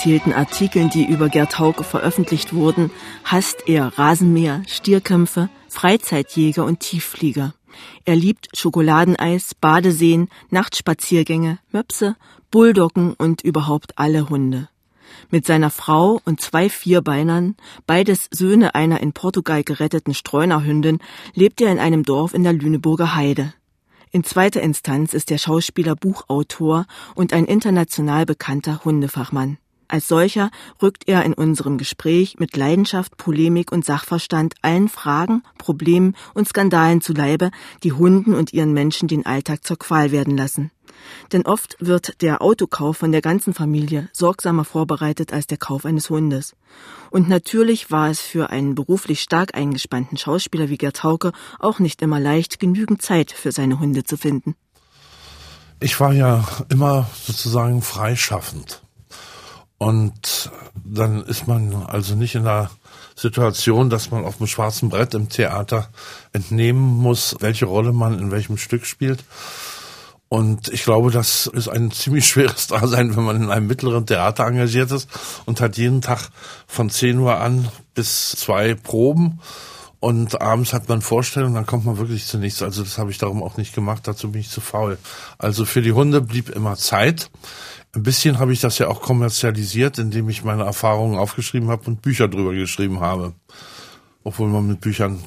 Ungezählten Artikeln, die über Gerd Hauke veröffentlicht wurden, hasst er Rasenmäher, Stierkämpfe, Freizeitjäger und Tiefflieger. Er liebt Schokoladeneis, Badeseen, Nachtspaziergänge, Möpse, Bulldoggen und überhaupt alle Hunde. Mit seiner Frau und zwei Vierbeinern, beides Söhne einer in Portugal geretteten Streunerhündin, lebt er in einem Dorf in der Lüneburger Heide. In zweiter Instanz ist der Schauspieler Buchautor und ein international bekannter Hundefachmann. Als solcher rückt er in unserem Gespräch mit Leidenschaft, Polemik und Sachverstand allen Fragen, Problemen und Skandalen zu Leibe, die Hunden und ihren Menschen den Alltag zur Qual werden lassen. Denn oft wird der Autokauf von der ganzen Familie sorgsamer vorbereitet als der Kauf eines Hundes. Und natürlich war es für einen beruflich stark eingespannten Schauspieler wie Gerd Hauke auch nicht immer leicht, genügend Zeit für seine Hunde zu finden. Ich war ja immer sozusagen freischaffend. Und dann ist man also nicht in der Situation, dass man auf dem schwarzen Brett im Theater entnehmen muss, welche Rolle man in welchem Stück spielt, und ich glaube, das ist ein ziemlich schweres Dasein, wenn man in einem mittleren Theater engagiert ist und hat jeden Tag von 10 Uhr an bis zwei Proben und abends hat man Vorstellungen, dann kommt man wirklich zu nichts. Also das habe ich darum auch nicht gemacht, dazu bin ich zu faul. Also für die Hunde blieb immer Zeit. Ein bisschen habe ich das ja auch kommerzialisiert, indem ich meine Erfahrungen aufgeschrieben habe und Bücher drüber geschrieben habe. Obwohl man mit Büchern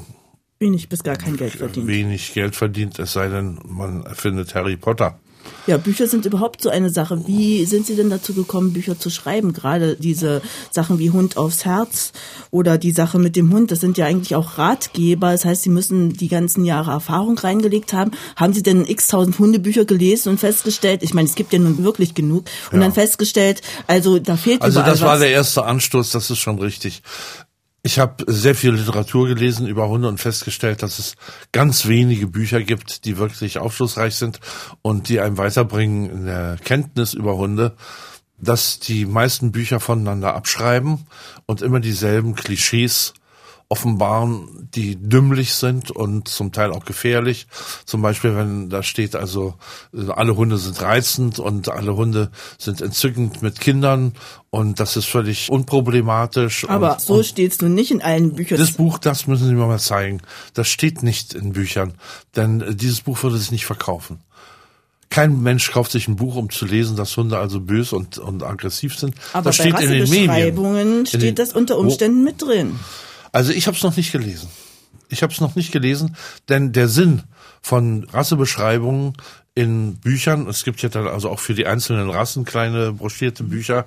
wenig bis gar kein Geld verdient. Wenig Geld verdient, es sei denn, man erfindet Harry Potter. Ja, Bücher sind überhaupt so eine Sache. Wie sind Sie denn dazu gekommen, Bücher zu schreiben? Gerade diese Sachen wie Hund aufs Herz oder die Sache mit dem Hund, das sind ja eigentlich auch Ratgeber. Das heißt, Sie müssen die ganzen Jahre Erfahrung reingelegt haben. Haben Sie denn x tausend Hundebücher gelesen und festgestellt, ich meine, es gibt ja nun wirklich genug, und ja. dann festgestellt, also da fehlt Also das war was. der erste Anstoß, das ist schon richtig. Ich habe sehr viel Literatur gelesen über Hunde und festgestellt, dass es ganz wenige Bücher gibt, die wirklich aufschlussreich sind und die einem weiterbringen in der Kenntnis über Hunde, dass die meisten Bücher voneinander abschreiben und immer dieselben Klischees offenbaren, die dümmlich sind und zum Teil auch gefährlich. Zum Beispiel, wenn da steht also, alle Hunde sind reizend und alle Hunde sind entzückend mit Kindern und das ist völlig unproblematisch. Aber und, so steht es nun nicht in allen Büchern. Das Buch, das müssen Sie mir mal zeigen. Das steht nicht in Büchern, denn dieses Buch würde sich nicht verkaufen. Kein Mensch kauft sich ein Buch, um zu lesen, dass Hunde also bös und, und aggressiv sind. Aber das bei steht in den Medien. steht den, das unter Umständen mit drin. Also ich habe es noch nicht gelesen. Ich habe es noch nicht gelesen, denn der Sinn von Rassebeschreibungen in Büchern. Es gibt ja dann also auch für die einzelnen Rassen kleine broschierte Bücher.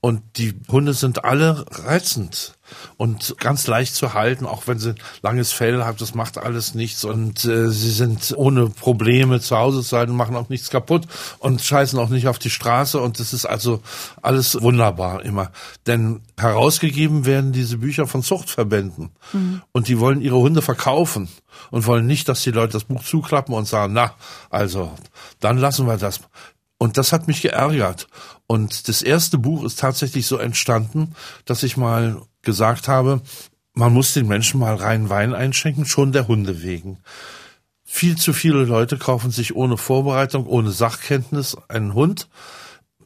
Und die Hunde sind alle reizend und ganz leicht zu halten, auch wenn sie langes Fell haben. Das macht alles nichts. Und äh, sie sind ohne Probleme zu Hause zu halten, machen auch nichts kaputt und scheißen auch nicht auf die Straße. Und das ist also alles wunderbar immer. Denn herausgegeben werden diese Bücher von Zuchtverbänden. Mhm. Und die wollen ihre Hunde verkaufen und wollen nicht, dass die Leute das Buch zuklappen und sagen, na, also, dann lassen wir das. Und das hat mich geärgert. Und das erste Buch ist tatsächlich so entstanden, dass ich mal gesagt habe, man muss den Menschen mal rein Wein einschenken, schon der Hunde wegen. Viel zu viele Leute kaufen sich ohne Vorbereitung, ohne Sachkenntnis einen Hund,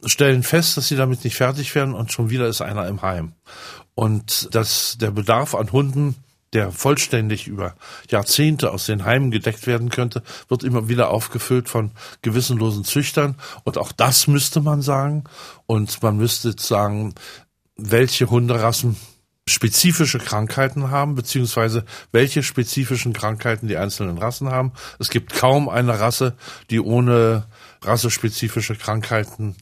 stellen fest, dass sie damit nicht fertig werden und schon wieder ist einer im Heim. Und dass der Bedarf an Hunden der vollständig über Jahrzehnte aus den Heimen gedeckt werden könnte, wird immer wieder aufgefüllt von gewissenlosen Züchtern. Und auch das müsste man sagen. Und man müsste sagen, welche Hunderassen spezifische Krankheiten haben, beziehungsweise welche spezifischen Krankheiten die einzelnen Rassen haben. Es gibt kaum eine Rasse, die ohne rassespezifische Krankheiten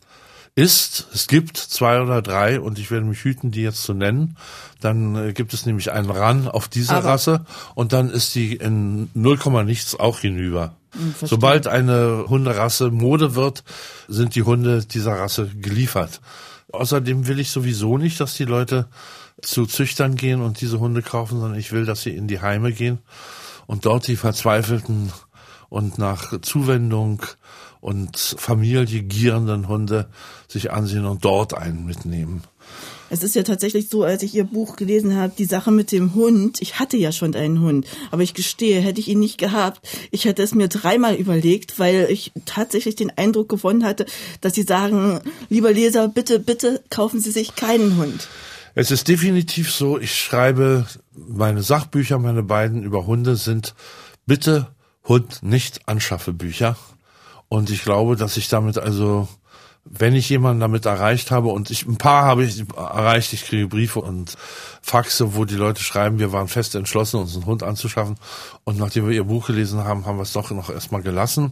ist, es gibt zwei oder drei und ich werde mich hüten, die jetzt zu nennen. Dann äh, gibt es nämlich einen Ran auf diese Aber Rasse und dann ist die in 0, nichts auch hinüber. Hm. Sobald eine Hunderasse Mode wird, sind die Hunde dieser Rasse geliefert. Außerdem will ich sowieso nicht, dass die Leute zu Züchtern gehen und diese Hunde kaufen, sondern ich will, dass sie in die Heime gehen und dort die verzweifelten und nach Zuwendung und Familie gierenden Hunde sich ansehen und dort einen mitnehmen. Es ist ja tatsächlich so, als ich Ihr Buch gelesen habe, die Sache mit dem Hund. Ich hatte ja schon einen Hund, aber ich gestehe, hätte ich ihn nicht gehabt, ich hätte es mir dreimal überlegt, weil ich tatsächlich den Eindruck gewonnen hatte, dass Sie sagen, lieber Leser, bitte, bitte kaufen Sie sich keinen Hund. Es ist definitiv so, ich schreibe meine Sachbücher, meine beiden über Hunde sind bitte Hund nicht anschaffe Bücher. Und ich glaube, dass ich damit also wenn ich jemanden damit erreicht habe und ich ein paar habe ich erreicht, ich kriege Briefe und Faxe, wo die Leute schreiben, wir waren fest entschlossen, uns einen Hund anzuschaffen und nachdem wir ihr Buch gelesen haben, haben wir es doch noch erstmal gelassen.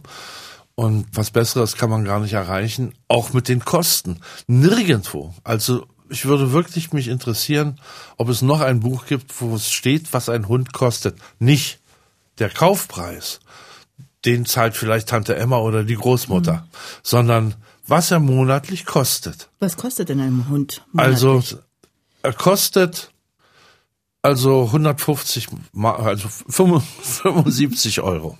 Und was Besseres kann man gar nicht erreichen, auch mit den Kosten. Nirgendwo. Also ich würde wirklich mich interessieren, ob es noch ein Buch gibt, wo es steht, was ein Hund kostet. Nicht der Kaufpreis. Den zahlt vielleicht Tante Emma oder die Großmutter, mhm. sondern was er monatlich kostet. Was kostet denn ein Hund? Monatlich? Also er kostet also 150, also 75 Euro.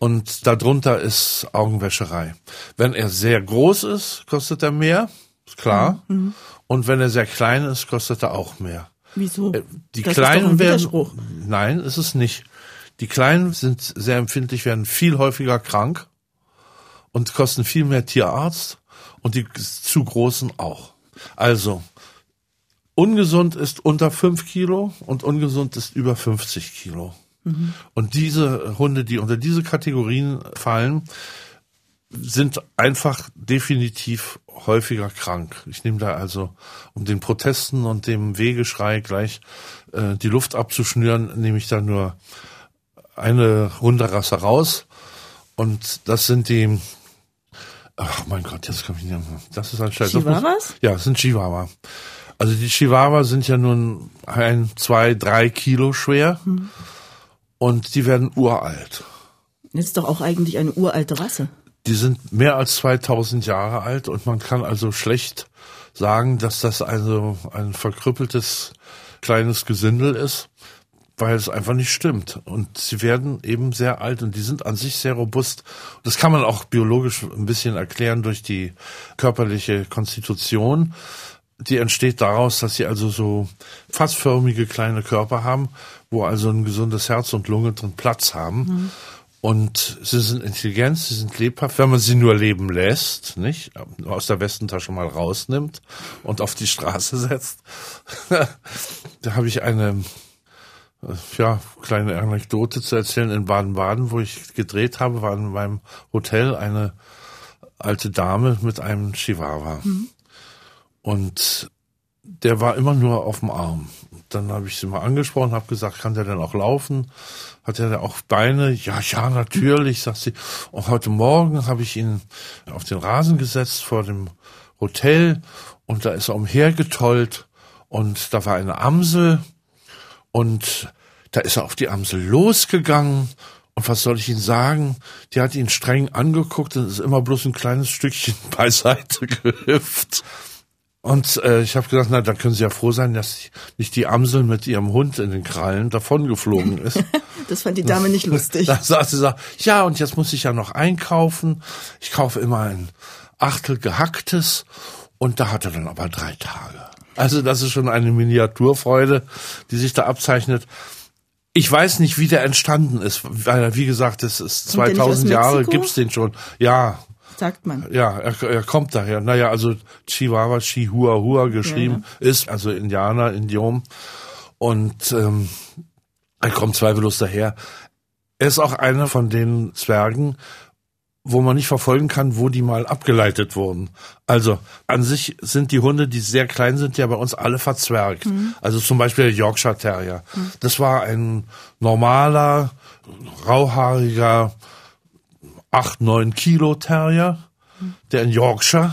Und darunter ist Augenwäscherei. Wenn er sehr groß ist, kostet er mehr, ist klar. Mhm. Und wenn er sehr klein ist, kostet er auch mehr. Wieso? Äh, die das kleinen werden. Nein, ist es nicht. Die kleinen sind sehr empfindlich, werden viel häufiger krank und kosten viel mehr Tierarzt und die zu großen auch. Also, ungesund ist unter fünf Kilo und ungesund ist über 50 Kilo. Mhm. Und diese Hunde, die unter diese Kategorien fallen, sind einfach definitiv häufiger krank. Ich nehme da also, um den Protesten und dem Wegeschrei gleich äh, die Luft abzuschnüren, nehme ich da nur eine Hunderasse raus. Und das sind die Ach mein Gott, jetzt komme ich nicht. Das ist anscheinend. Chihuahuas? Ja, das sind Chihuahua. Also die Chihuahua sind ja nun ein, zwei, drei Kilo schwer hm. und die werden uralt. Das ist doch auch eigentlich eine uralte Rasse. Die sind mehr als 2000 Jahre alt und man kann also schlecht sagen, dass das also ein verkrüppeltes kleines Gesindel ist weil es einfach nicht stimmt. Und sie werden eben sehr alt und die sind an sich sehr robust. Das kann man auch biologisch ein bisschen erklären durch die körperliche Konstitution. Die entsteht daraus, dass sie also so fassförmige kleine Körper haben, wo also ein gesundes Herz und Lunge drin Platz haben. Mhm. Und sie sind intelligent, sie sind lebhaft, wenn man sie nur leben lässt, nicht? Aus der Westentasche mal rausnimmt und auf die Straße setzt. da habe ich eine ja, kleine Anekdote zu erzählen. In Baden-Baden, wo ich gedreht habe, war in meinem Hotel eine alte Dame mit einem Chihuahua. Mhm. Und der war immer nur auf dem Arm. Dann habe ich sie mal angesprochen, habe gesagt, kann der denn auch laufen? Hat er denn auch Beine? Ja, ja, natürlich, sagt sie. Und heute Morgen habe ich ihn auf den Rasen gesetzt vor dem Hotel und da ist er umhergetollt und da war eine Amsel und da ist er auf die Amsel losgegangen. Und was soll ich Ihnen sagen? Die hat ihn streng angeguckt und ist immer bloß ein kleines Stückchen beiseite gehüpft. Und äh, ich habe gesagt, na, dann können Sie ja froh sein, dass nicht die Amsel mit ihrem Hund in den Krallen davongeflogen ist. das fand die Dame nicht lustig. Da sagte sie, ja, und jetzt muss ich ja noch einkaufen. Ich kaufe immer ein Achtel gehacktes und da hat er dann aber drei Tage. Also das ist schon eine Miniaturfreude, die sich da abzeichnet. Ich weiß nicht, wie der entstanden ist, weil wie gesagt, es ist 2000 Jahre gibt's den schon. Ja, sagt man. Ja, er, er kommt daher. Naja, also Chihuahua, Chihuahua geschrieben ja, ist, also Indianer, Indiom. Und ähm, er kommt zweifellos daher. Er ist auch einer von den Zwergen, wo man nicht verfolgen kann, wo die mal abgeleitet wurden. Also an sich sind die Hunde, die sehr klein sind, ja bei uns alle verzwergt. Mhm. Also zum Beispiel der Yorkshire Terrier. Mhm. Das war ein normaler, rauhaariger, acht neun Kilo Terrier, der in Yorkshire,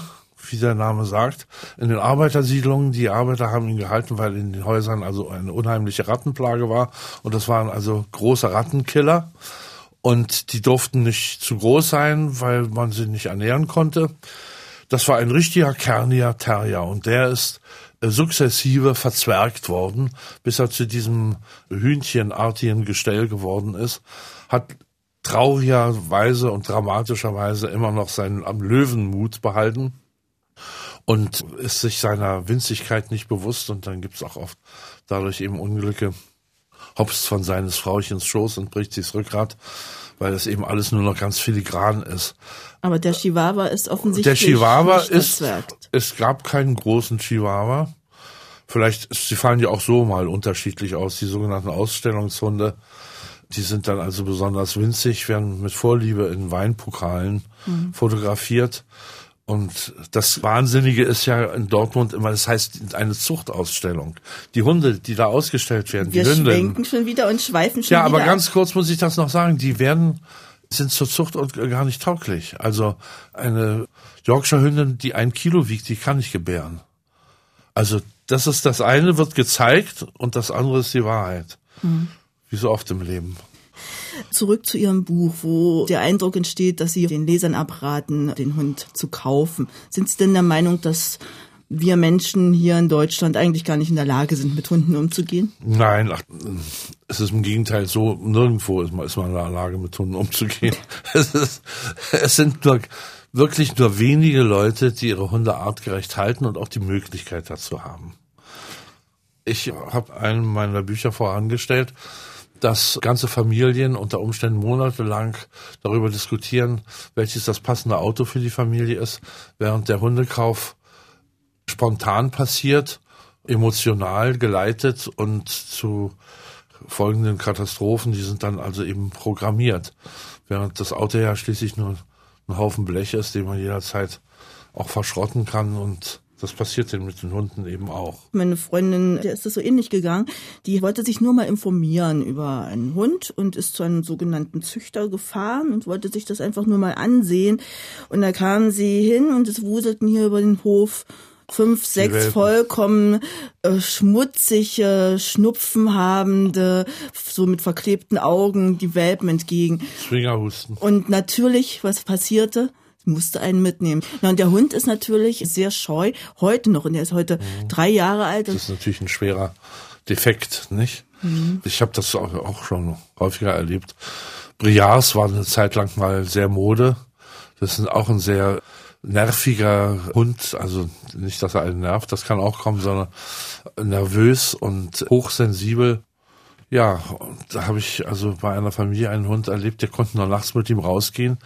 wie der Name sagt, in den Arbeitersiedlungen, die Arbeiter haben ihn gehalten, weil in den Häusern also eine unheimliche Rattenplage war. Und das waren also große Rattenkiller. Und die durften nicht zu groß sein, weil man sie nicht ernähren konnte. Das war ein richtiger kerniger Terrier und der ist äh, sukzessive verzwergt worden, bis er zu diesem hühnchenartigen Gestell geworden ist. Hat traurigerweise und dramatischerweise immer noch seinen am Löwenmut behalten und ist sich seiner Winzigkeit nicht bewusst und dann gibt's auch oft dadurch eben Unglücke. Hopst von seines Frauchens Schoß und bricht sich's Rückgrat, weil das eben alles nur noch ganz filigran ist. Aber der Chihuahua ist offensichtlich. Der Chihuahua ist, es gab keinen großen Chihuahua. Vielleicht, sie fallen ja auch so mal unterschiedlich aus, die sogenannten Ausstellungshunde. Die sind dann also besonders winzig, werden mit Vorliebe in Weinpokalen fotografiert. Und das Wahnsinnige ist ja in Dortmund immer, das heißt eine Zuchtausstellung. Die Hunde, die da ausgestellt werden, Wir die Hündin. schwenken schon wieder und schweifen schon Ja, wieder. aber ab. ganz kurz muss ich das noch sagen, die werden, sind zur Zucht und gar nicht tauglich. Also eine Yorkshire Hündin, die ein Kilo wiegt, die kann nicht gebären. Also das ist das eine, wird gezeigt und das andere ist die Wahrheit. Mhm. Wie so oft im Leben. Zurück zu Ihrem Buch, wo der Eindruck entsteht, dass Sie den Lesern abraten, den Hund zu kaufen. Sind Sie denn der Meinung, dass wir Menschen hier in Deutschland eigentlich gar nicht in der Lage sind, mit Hunden umzugehen? Nein, ach, es ist im Gegenteil so, nirgendwo ist man, ist man in der Lage, mit Hunden umzugehen. Es, ist, es sind nur wirklich nur wenige Leute, die ihre Hunde artgerecht halten und auch die Möglichkeit dazu haben. Ich habe einem meiner Bücher vorangestellt, dass ganze Familien unter Umständen monatelang darüber diskutieren, welches das passende Auto für die Familie ist, während der Hundekauf spontan passiert, emotional geleitet und zu folgenden Katastrophen, die sind dann also eben programmiert. Während das Auto ja schließlich nur ein Haufen Blech ist, den man jederzeit auch verschrotten kann und das passiert denn mit den Hunden eben auch. Meine Freundin, der ist das so ähnlich gegangen, die wollte sich nur mal informieren über einen Hund und ist zu einem sogenannten Züchter gefahren und wollte sich das einfach nur mal ansehen. Und da kamen sie hin und es wuselten hier über den Hof fünf, sechs vollkommen äh, schmutzige, schnupfenhabende, so mit verklebten Augen die Welpen entgegen. Schwingerhusten. Und natürlich, was passierte? Musste einen mitnehmen. Na, und der Hund ist natürlich sehr scheu, heute noch, und er ist heute drei Jahre alt. Das ist natürlich ein schwerer Defekt, nicht? Ich habe das auch, auch schon häufiger erlebt. Briars war eine Zeit lang mal sehr Mode. Das ist auch ein sehr nerviger Hund, also nicht, dass er einen nervt, das kann auch kommen, sondern nervös und hochsensibel. Ja, da habe ich also bei einer Familie einen Hund erlebt, der konnte nur nachts mit ihm rausgehen.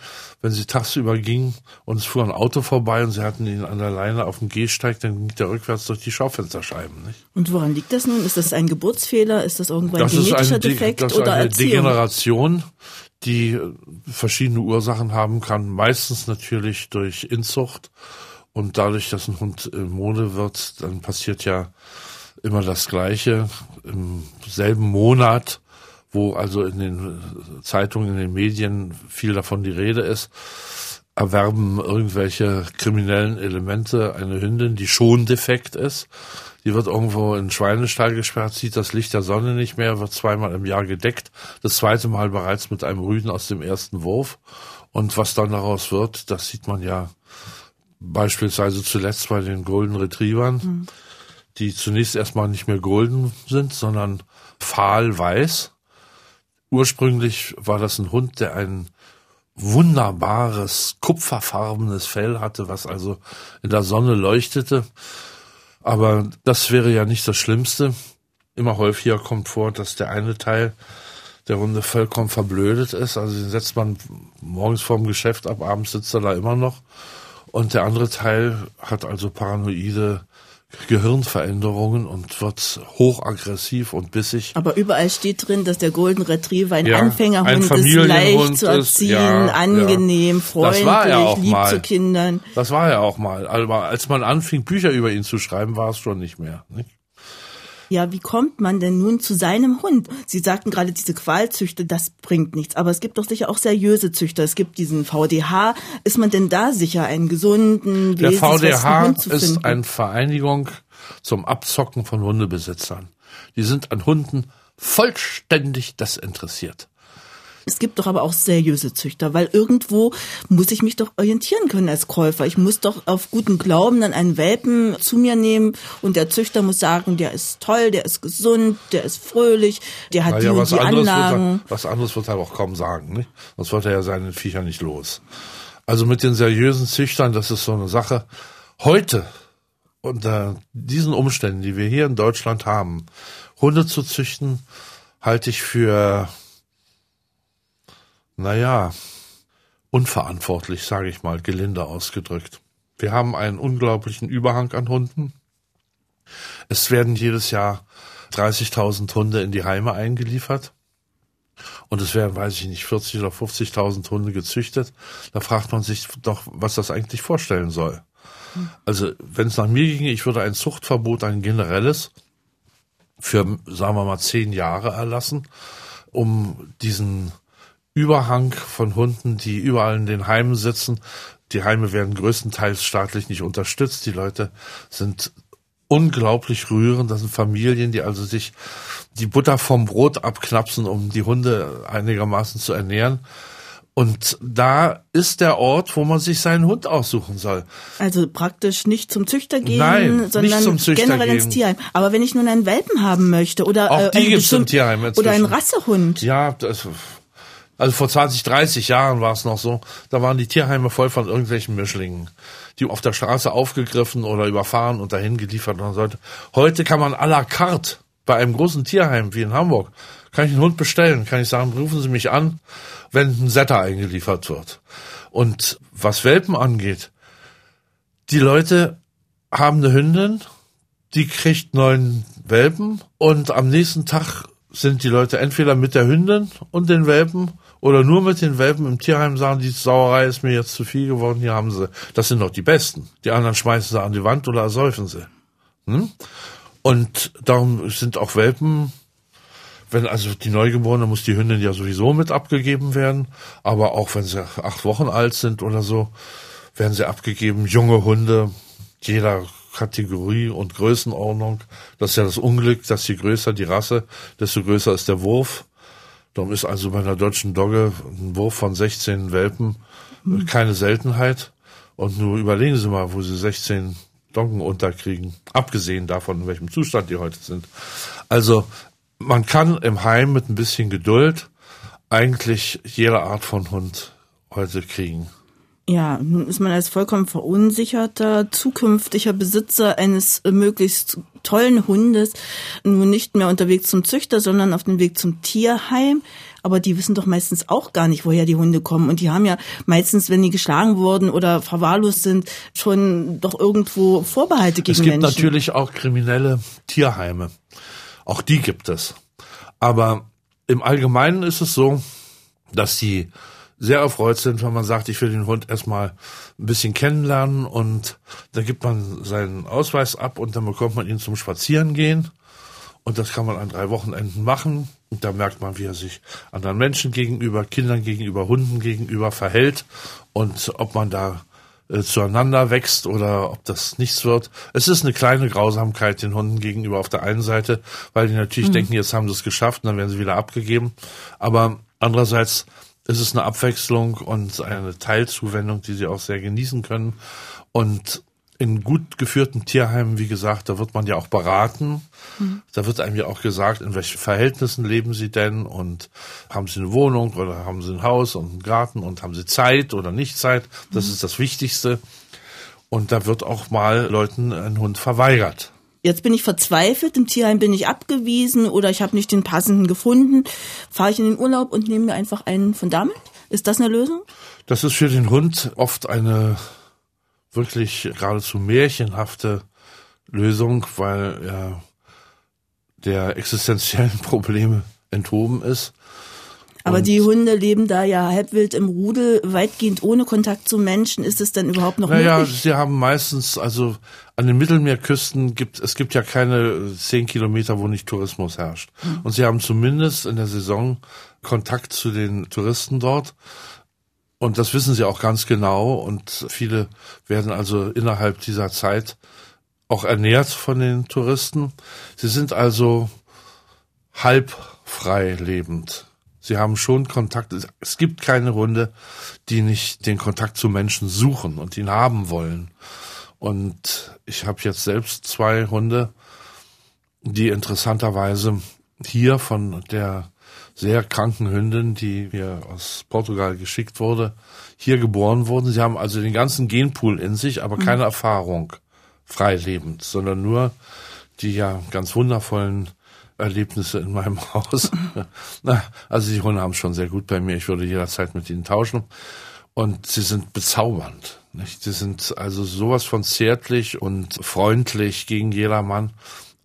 Wenn sie tagsüber ging und es fuhr ein Auto vorbei und sie hatten ihn an der Leine auf dem Gehsteig, dann ging der rückwärts durch die Schaufensterscheiben. Nicht? Und woran liegt das nun? Ist das ein Geburtsfehler? Ist das irgendwo ein Das ist genetischer eine, De- Defekt das oder eine Erziehung? Degeneration, die äh, verschiedene Ursachen haben kann. Meistens natürlich durch Inzucht. Und dadurch, dass ein Hund äh, Mode wird, dann passiert ja immer das Gleiche im selben Monat, wo also in den Zeitungen, in den Medien viel davon die Rede ist, erwerben irgendwelche kriminellen Elemente eine Hündin, die schon defekt ist. Die wird irgendwo in den Schweinestall gesperrt, sieht das Licht der Sonne nicht mehr, wird zweimal im Jahr gedeckt, das zweite Mal bereits mit einem Rüden aus dem ersten Wurf. Und was dann daraus wird, das sieht man ja beispielsweise zuletzt bei den Golden Retrievern, die zunächst erstmal nicht mehr golden sind, sondern fahl-weiß. Ursprünglich war das ein Hund, der ein wunderbares kupferfarbenes Fell hatte, was also in der Sonne leuchtete. Aber das wäre ja nicht das Schlimmste. Immer häufiger kommt vor, dass der eine Teil der Hunde vollkommen verblödet ist. Also den setzt man morgens vorm Geschäft ab, abends sitzt er da immer noch. Und der andere Teil hat also paranoide Gehirnveränderungen und wird hochaggressiv und bissig. Aber überall steht drin, dass der Golden Retriever ein Ja, Anfängerhund ein ist, leicht zu ist, erziehen, ja, ja. angenehm, Das freundlich, lieb mal. zu Kindern. Das war ja auch mal. Aber als man anfing, Bücher über ihn zu schreiben, war es schon nicht mehr. Nicht? Ja, wie kommt man denn nun zu seinem Hund? Sie sagten gerade, diese Qualzüchte, das bringt nichts. Aber es gibt doch sicher auch seriöse Züchter. Es gibt diesen VDH. Ist man denn da sicher, einen gesunden, Der VDH Hund zu ist finden? eine Vereinigung zum Abzocken von Hundebesitzern. Die sind an Hunden vollständig desinteressiert. Es gibt doch aber auch seriöse Züchter, weil irgendwo muss ich mich doch orientieren können als Käufer. Ich muss doch auf guten Glauben dann einen Welpen zu mir nehmen und der Züchter muss sagen, der ist toll, der ist gesund, der ist fröhlich, der hat naja, die und die Anlagen. Er, was anderes wird er auch kaum sagen, nicht? Sonst wird er ja seinen Viecher nicht los. Also mit den seriösen Züchtern, das ist so eine Sache. Heute, unter diesen Umständen, die wir hier in Deutschland haben, Hunde zu züchten, halte ich für, naja, unverantwortlich, sage ich mal, gelinde ausgedrückt. Wir haben einen unglaublichen Überhang an Hunden. Es werden jedes Jahr 30.000 Hunde in die Heime eingeliefert. Und es werden, weiß ich nicht, 40 oder 50.000 Hunde gezüchtet. Da fragt man sich doch, was das eigentlich vorstellen soll. Also, wenn es nach mir ginge, ich würde ein Zuchtverbot, ein generelles, für, sagen wir mal, zehn Jahre erlassen, um diesen Überhang von Hunden, die überall in den Heimen sitzen. Die Heime werden größtenteils staatlich nicht unterstützt. Die Leute sind unglaublich rührend. Das sind Familien, die also sich die Butter vom Brot abknapsen, um die Hunde einigermaßen zu ernähren. Und da ist der Ort, wo man sich seinen Hund aussuchen soll. Also praktisch nicht zum Züchter gehen, Nein, sondern generell gehen. ins Tierheim. Aber wenn ich nun einen Welpen haben möchte oder auch die äh, gibt's im Tierheim inzwischen. oder einen Rassehund. Ja, das, also vor 20, 30 Jahren war es noch so. Da waren die Tierheime voll von irgendwelchen Mischlingen, die auf der Straße aufgegriffen oder überfahren und dahin geliefert werden sollte. Heute kann man à la carte bei einem großen Tierheim wie in Hamburg kann ich einen Hund bestellen, kann ich sagen, rufen Sie mich an, wenn ein Setter eingeliefert wird. Und was Welpen angeht, die Leute haben eine Hündin, die kriegt neun Welpen und am nächsten Tag sind die Leute entweder mit der Hündin und den Welpen oder nur mit den Welpen im Tierheim sagen, die Sauerei ist mir jetzt zu viel geworden, hier haben sie, das sind doch die Besten. Die anderen schmeißen sie an die Wand oder ersäufen sie. Hm? Und darum sind auch Welpen wenn also die Neugeborene muss die Hündin ja sowieso mit abgegeben werden, aber auch wenn sie acht Wochen alt sind oder so, werden sie abgegeben. Junge Hunde, jeder Kategorie und Größenordnung. Das ist ja das Unglück, dass je größer die Rasse, desto größer ist der Wurf. Darum ist also bei einer deutschen Dogge ein Wurf von 16 Welpen keine Seltenheit. Und nur überlegen Sie mal, wo Sie 16 Doggen unterkriegen. Abgesehen davon, in welchem Zustand die heute sind. Also man kann im Heim mit ein bisschen Geduld eigentlich jede Art von Hund heute kriegen. Ja, nun ist man als vollkommen verunsicherter zukünftiger Besitzer eines möglichst tollen Hundes nun nicht mehr unterwegs zum Züchter, sondern auf dem Weg zum Tierheim. Aber die wissen doch meistens auch gar nicht, woher die Hunde kommen. Und die haben ja meistens, wenn die geschlagen wurden oder verwahrlost sind, schon doch irgendwo Vorbehalte gegen Menschen. Es gibt Menschen. natürlich auch kriminelle Tierheime. Auch die gibt es. Aber im Allgemeinen ist es so, dass sie sehr erfreut sind, wenn man sagt, ich will den Hund erstmal ein bisschen kennenlernen und dann gibt man seinen Ausweis ab und dann bekommt man ihn zum Spazierengehen. Und das kann man an drei Wochenenden machen. Und da merkt man, wie er sich anderen Menschen gegenüber, Kindern gegenüber, Hunden gegenüber verhält und ob man da äh, zueinander wächst oder ob das nichts wird. Es ist eine kleine Grausamkeit den Hunden gegenüber auf der einen Seite, weil die natürlich mhm. denken, jetzt haben sie es geschafft und dann werden sie wieder abgegeben. Aber andererseits ist es eine Abwechslung und eine Teilzuwendung, die sie auch sehr genießen können. Und in gut geführten Tierheimen, wie gesagt, da wird man ja auch beraten. Mhm. Da wird einem ja auch gesagt, in welchen Verhältnissen leben sie denn und haben sie eine Wohnung oder haben sie ein Haus und einen Garten und haben sie Zeit oder nicht Zeit. Das mhm. ist das Wichtigste. Und da wird auch mal Leuten ein Hund verweigert. Jetzt bin ich verzweifelt, im Tierheim bin ich abgewiesen oder ich habe nicht den passenden gefunden. Fahre ich in den Urlaub und nehme mir einfach einen von damit? Ist das eine Lösung? Das ist für den Hund oft eine wirklich geradezu märchenhafte Lösung, weil er der existenziellen Probleme enthoben ist. Aber die Hunde leben da ja halbwild im Rudel, weitgehend ohne Kontakt zu Menschen. Ist es denn überhaupt noch naja, möglich? sie haben meistens, also an den Mittelmeerküsten gibt es gibt ja keine zehn Kilometer, wo nicht Tourismus herrscht. Mhm. Und sie haben zumindest in der Saison Kontakt zu den Touristen dort. Und das wissen sie auch ganz genau. Und viele werden also innerhalb dieser Zeit auch ernährt von den Touristen. Sie sind also halb frei lebend. Sie haben schon Kontakt. Es gibt keine Hunde, die nicht den Kontakt zu Menschen suchen und ihn haben wollen. Und ich habe jetzt selbst zwei Hunde, die interessanterweise hier von der sehr kranken Hündin, die mir aus Portugal geschickt wurde, hier geboren wurden. Sie haben also den ganzen Genpool in sich, aber keine mhm. Erfahrung freilebend, sondern nur die ja ganz wundervollen Erlebnisse in meinem Haus. Also die Hunde haben schon sehr gut bei mir. Ich würde jederzeit mit ihnen tauschen. Und sie sind bezaubernd. Nicht? Sie sind also sowas von zärtlich und freundlich gegen jedermann.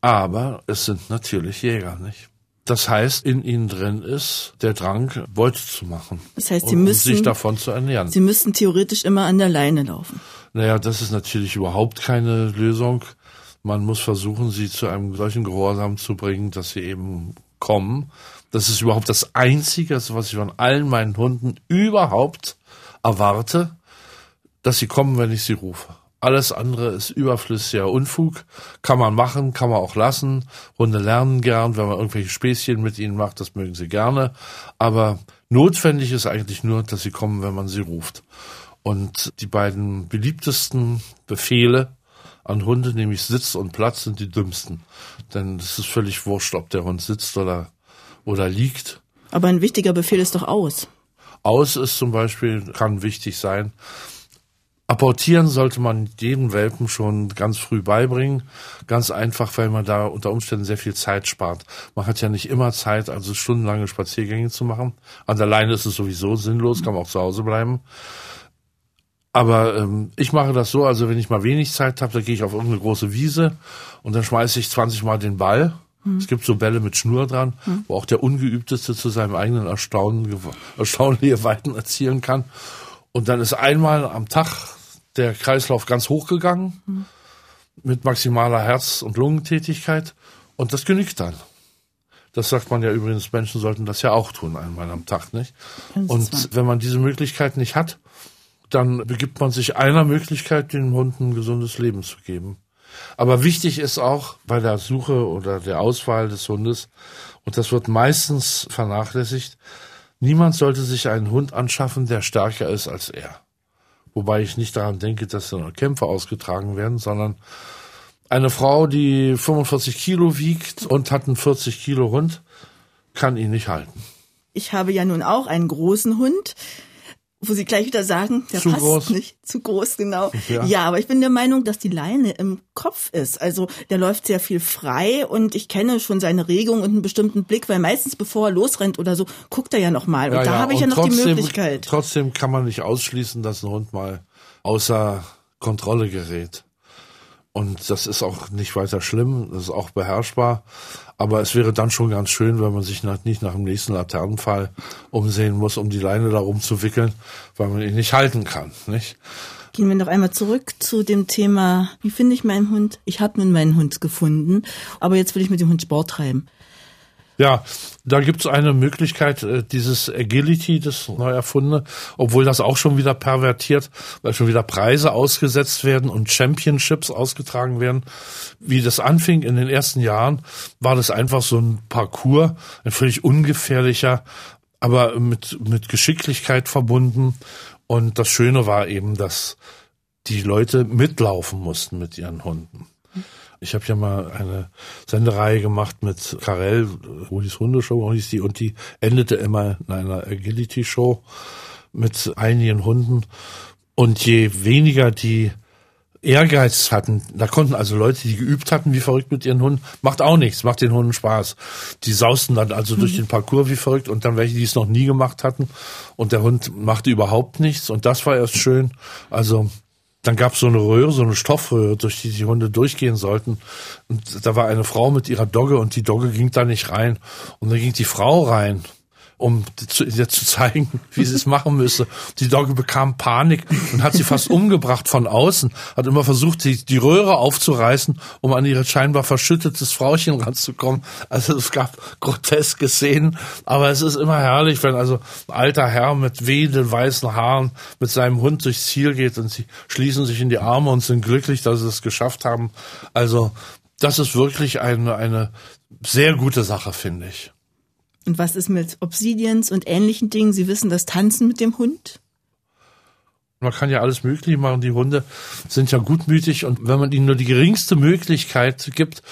Aber es sind natürlich Jäger, nicht? Das heißt, in ihnen drin ist der Drang, Beute zu machen. Das heißt, sie müssen sich davon zu ernähren. Sie müssen theoretisch immer an der Leine laufen. Naja, das ist natürlich überhaupt keine Lösung. Man muss versuchen, sie zu einem solchen Gehorsam zu bringen, dass sie eben kommen. Das ist überhaupt das Einzige, was ich von allen meinen Hunden überhaupt erwarte, dass sie kommen, wenn ich sie rufe. Alles andere ist überflüssiger Unfug. Kann man machen, kann man auch lassen. Hunde lernen gern, wenn man irgendwelche Späßchen mit ihnen macht, das mögen sie gerne. Aber notwendig ist eigentlich nur, dass sie kommen, wenn man sie ruft. Und die beiden beliebtesten Befehle an Hunde, nämlich Sitz und Platz, sind die dümmsten. Denn es ist völlig wurscht, ob der Hund sitzt oder, oder liegt. Aber ein wichtiger Befehl ist doch aus. Aus ist zum Beispiel, kann wichtig sein. Apportieren sollte man jedem Welpen schon ganz früh beibringen. Ganz einfach, weil man da unter Umständen sehr viel Zeit spart. Man hat ja nicht immer Zeit, also stundenlange Spaziergänge zu machen. An der Leine ist es sowieso sinnlos, kann man auch zu Hause bleiben. Aber ähm, ich mache das so, also wenn ich mal wenig Zeit habe, dann gehe ich auf irgendeine große Wiese und dann schmeiße ich 20 Mal den Ball. Hm. Es gibt so Bälle mit Schnur dran, hm. wo auch der Ungeübteste zu seinem eigenen Erstaunen erstaunliche Weiten erzielen kann. Und dann ist einmal am Tag der Kreislauf ganz hochgegangen mhm. mit maximaler Herz- und Lungentätigkeit und das genügt dann. Das sagt man ja übrigens, Menschen sollten das ja auch tun, einmal am Tag, nicht? Und wenn man diese Möglichkeit nicht hat, dann begibt man sich einer Möglichkeit, den Hunden ein gesundes Leben zu geben. Aber wichtig ist auch bei der Suche oder der Auswahl des Hundes, und das wird meistens vernachlässigt, niemand sollte sich einen Hund anschaffen, der stärker ist als er wobei ich nicht daran denke, dass da Kämpfe ausgetragen werden, sondern eine Frau, die 45 Kilo wiegt und hat einen 40 Kilo Hund, kann ihn nicht halten. Ich habe ja nun auch einen großen Hund wo sie gleich wieder sagen, der zu passt groß. nicht. Zu groß, genau. Ja. ja. aber ich bin der Meinung, dass die Leine im Kopf ist. Also der läuft sehr viel frei und ich kenne schon seine Regung und einen bestimmten Blick, weil meistens bevor er losrennt oder so, guckt er ja nochmal. Und ja, da ja. habe ich und ja noch trotzdem, die Möglichkeit. Trotzdem kann man nicht ausschließen, dass ein Hund mal außer Kontrolle gerät. Und das ist auch nicht weiter schlimm, das ist auch beherrschbar. Aber es wäre dann schon ganz schön, wenn man sich nicht nach dem nächsten Laternenfall umsehen muss, um die Leine da rumzuwickeln, weil man ihn nicht halten kann, nicht? Gehen wir noch einmal zurück zu dem Thema, wie finde ich meinen Hund? Ich habe nun meinen Hund gefunden, aber jetzt will ich mit dem Hund Sport treiben. Ja, da gibt's eine Möglichkeit, äh, dieses Agility, das neu erfundene, obwohl das auch schon wieder pervertiert, weil schon wieder Preise ausgesetzt werden und Championships ausgetragen werden. Wie das anfing in den ersten Jahren, war das einfach so ein Parcours, ein völlig ungefährlicher, aber mit, mit Geschicklichkeit verbunden. Und das Schöne war eben, dass die Leute mitlaufen mussten mit ihren Hunden. Ich habe ja mal eine Sendereihe gemacht mit Karel, Rudis Hundeshow hieß die, und die endete immer in einer Agility-Show mit einigen Hunden. Und je weniger die Ehrgeiz hatten, da konnten also Leute, die geübt hatten, wie verrückt mit ihren Hunden, macht auch nichts, macht den Hunden Spaß. Die sausten dann also mhm. durch den Parcours wie verrückt und dann welche, die es noch nie gemacht hatten und der Hund machte überhaupt nichts und das war erst schön. Also dann gab es so eine Röhre, so eine Stoffröhre, durch die die Hunde durchgehen sollten. Und da war eine Frau mit ihrer Dogge und die Dogge ging da nicht rein. Und dann ging die Frau rein um zu, ihr zu zeigen, wie sie es machen müsse. Die Dogge bekam Panik und hat sie fast umgebracht von außen, hat immer versucht, die, die Röhre aufzureißen, um an ihr scheinbar verschüttetes Frauchen ranzukommen. Also es gab groteske Szenen, aber es ist immer herrlich, wenn also ein alter Herr mit wehenden weißen Haaren mit seinem Hund durchs Ziel geht und sie schließen sich in die Arme und sind glücklich, dass sie es geschafft haben. Also das ist wirklich eine, eine sehr gute Sache, finde ich. Und was ist mit Obsidians und ähnlichen Dingen? Sie wissen das Tanzen mit dem Hund? Man kann ja alles Mögliche machen. Die Hunde sind ja gutmütig und wenn man ihnen nur die geringste Möglichkeit gibt,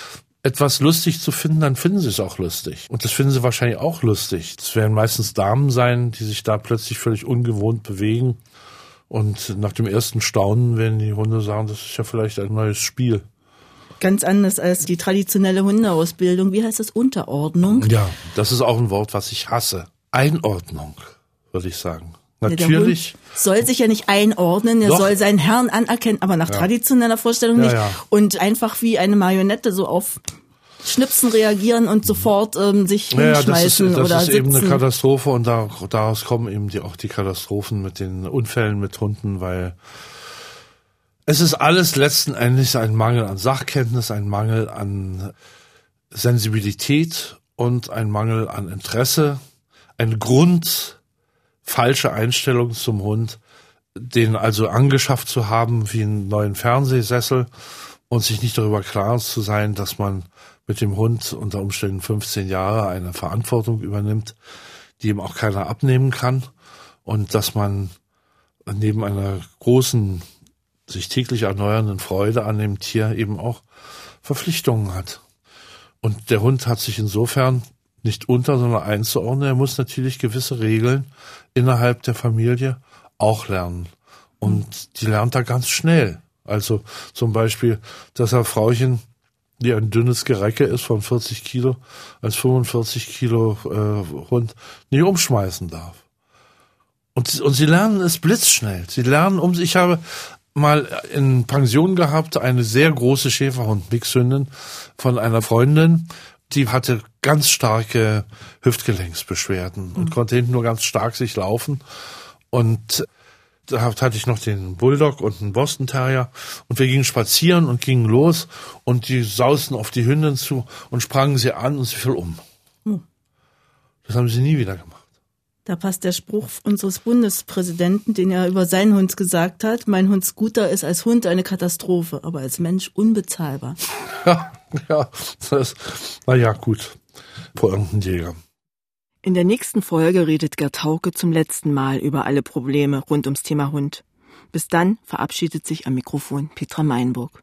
etwas lustig zu finden, dann finden sie es auch lustig. Und das finden sie wahrscheinlich auch lustig. Es werden meistens Damen sein, die sich da plötzlich völlig ungewohnt bewegen. Und nach dem ersten Staunen werden die Hunde sagen, das ist ja vielleicht ein neues Spiel. Ganz anders als die traditionelle Hundeausbildung. Wie heißt das? Unterordnung? Ja, das ist auch ein Wort, was ich hasse. Einordnung, würde ich sagen. Natürlich. Ja, soll sich ja nicht einordnen, er Doch. soll seinen Herrn anerkennen, aber nach ja. traditioneller Vorstellung nicht. Ja, und einfach wie eine Marionette so auf Schnipsen reagieren und sofort ähm, sich ja, hinschmeißen das ist, das oder ist sitzen. eben eine Katastrophe und da, daraus kommen eben die, auch die Katastrophen mit den Unfällen mit Hunden, weil es ist alles letzten Endes ein Mangel an Sachkenntnis, ein Mangel an Sensibilität und ein Mangel an Interesse, ein Grund falsche Einstellung zum Hund, den also angeschafft zu haben wie einen neuen Fernsehsessel und sich nicht darüber klar zu sein, dass man mit dem Hund unter Umständen 15 Jahre eine Verantwortung übernimmt, die ihm auch keiner abnehmen kann und dass man neben einer großen, sich täglich erneuernden Freude an dem Tier eben auch Verpflichtungen hat. Und der Hund hat sich insofern nicht unter, sondern einzuordnen. Er muss natürlich gewisse Regeln innerhalb der Familie auch lernen. Und die lernt er ganz schnell. Also zum Beispiel, dass er Frauchen, die ein dünnes Gerecke ist von 40 Kilo, als 45 Kilo äh, Hund nicht umschmeißen darf. Und, und sie lernen es blitzschnell. Sie lernen um sich. Ich habe mal in Pension gehabt eine sehr große Schäferhund-Mixhündin von einer Freundin, die hatte ganz starke Hüftgelenksbeschwerden mhm. und konnte hinten nur ganz stark sich laufen. Und da hatte ich noch den Bulldog und einen Boston Terrier und wir gingen spazieren und gingen los und die sausten auf die Hündin zu und sprangen sie an und sie fiel um. Mhm. Das haben sie nie wieder gemacht. Da passt der Spruch unseres Bundespräsidenten, den er über seinen Hund gesagt hat. Mein Hund Scooter ist als Hund eine Katastrophe, aber als Mensch unbezahlbar. Ja, ja, das, na ja, gut. Vor irgendeinem Jäger. In der nächsten Folge redet Gerd Hauke zum letzten Mal über alle Probleme rund ums Thema Hund. Bis dann verabschiedet sich am Mikrofon Petra Meinburg.